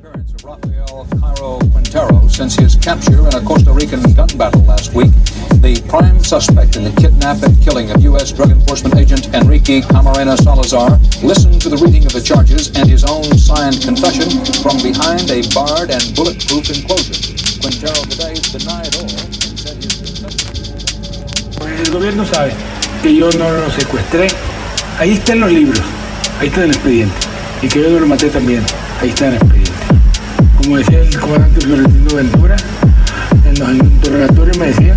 disappearance of Rafael Caro Quintero since his capture in a Costa Rican gun battle last week. The prime suspect in the kidnap and killing of U.S. Drug Enforcement agent Enrique Camarena Salazar listened to the reading of the charges and his own signed confession from behind a barred and bulletproof enclosure. Quintero today denied all and said his confession. El gobierno sabe que yo no lo secuestré. Ahí están los libros, ahí está el expediente. Y que yo no lo maté también, ahí está el expediente. Como decía el comandante Florentino Ventura, en los interrogatorios me decía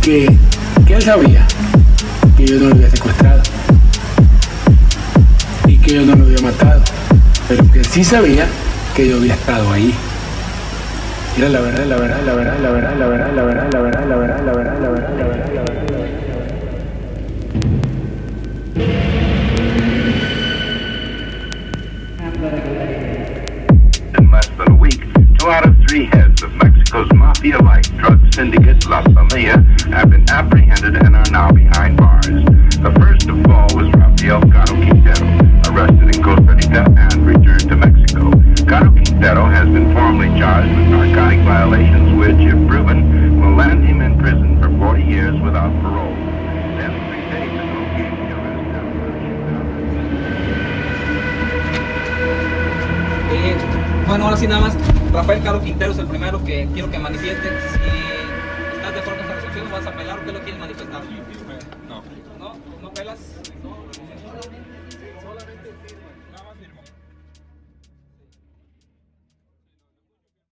que, que él sabía que yo no lo había secuestrado y que yo no lo había matado, pero que sí sabía que yo había estado ahí. Era la verdad, la verdad, la verdad, la verdad, la verdad, la verdad, la verdad, la verdad, la verdad, la verdad, la verdad, la verdad. Of Mexico's mafia-like drug syndicate, La Familia, have been apprehended and are now behind bars. The first to fall was Rafael Caro Quintero, arrested in Costa Rica and returned to Mexico. Caro Quintero has been formally charged with narcotic violations which, if proven, will land him in prison for 40 years without parole. Eh, ahora sí nada más, Rafael Caro Quintero es el primero que quiero que manifieste si estás de acuerdo con esta resolución, vas a apelar o qué lo quieres manifestar. No.